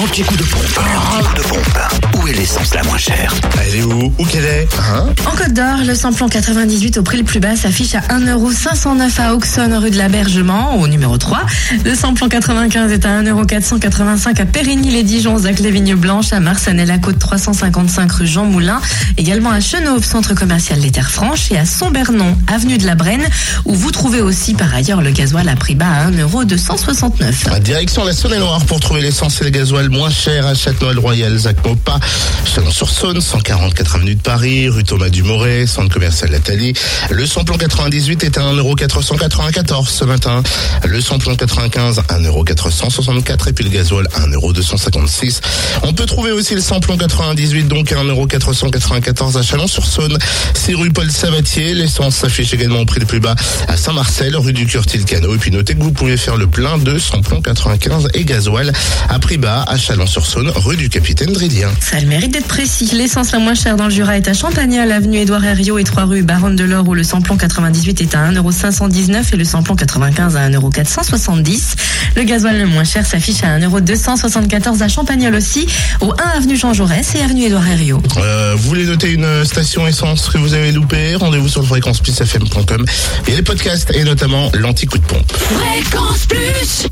L'anti-coup de pompe. L'anti-coup de pompe. Où est l'essence Elle est où Où qu'elle est Hein En Côte d'Or, le samplon 98 au prix le plus bas s'affiche à 1,509€ à Auxonne, rue de l'Abergement, au numéro 3. Le samplon 95 est à 1,485€ à Périgny-les-Dijon, Zac les Vignes Blanches, à Marsanne-la-Côte 355 rue Jean Moulin, également à Chenauve, centre commercial des Terres Franches, et à Sombernon, avenue de la Brenne, où vous trouvez aussi par ailleurs le gasoil à prix bas à 1,269€. Direction la Saône-et-Loire pour trouver l'essence et le gasoil moins cher à Châtenois-le-Royal, Zac-Mopa, Chalon-sur-Saône, 144 avenue de Paris, rue Thomas Dumoré, centre commercial Nathalie. Le samplon 98 est à 1,494€ ce matin. Le samplon 95, 1,464€ et puis le gasoil 1,256€. On peut trouver aussi le samplon 98 donc à 1,494€ à Chalon-sur-Saône. C'est rue Paul Sabatier. L'essence s'affiche également au prix le plus bas à Saint-Marcel, rue du Curtil-Cano. Et puis notez que vous pouvez faire le plein de samplon 95 et gasoil à prix bas à Chalon-sur-Saône, rue du Capitaine Dridien. Ça le mérite d'être précis. L'essence la moins chère dans le Jura est à Champagnol, avenue Édouard Herriot et 3 rue Baronne de l'Or où le samplon 98 est à 1,519€ et le samplon 95 à 1,470€. Le gasoil le moins cher s'affiche à 1,274€ à Champagnol aussi, au 1 avenue Jean Jaurès et avenue Édouard Herriot. Euh, vous voulez noter une station essence que vous avez loupée? Rendez-vous sur le fréquenceplusfm.com et les podcasts et notamment l'anti-coup de pompe. Fréquence Plus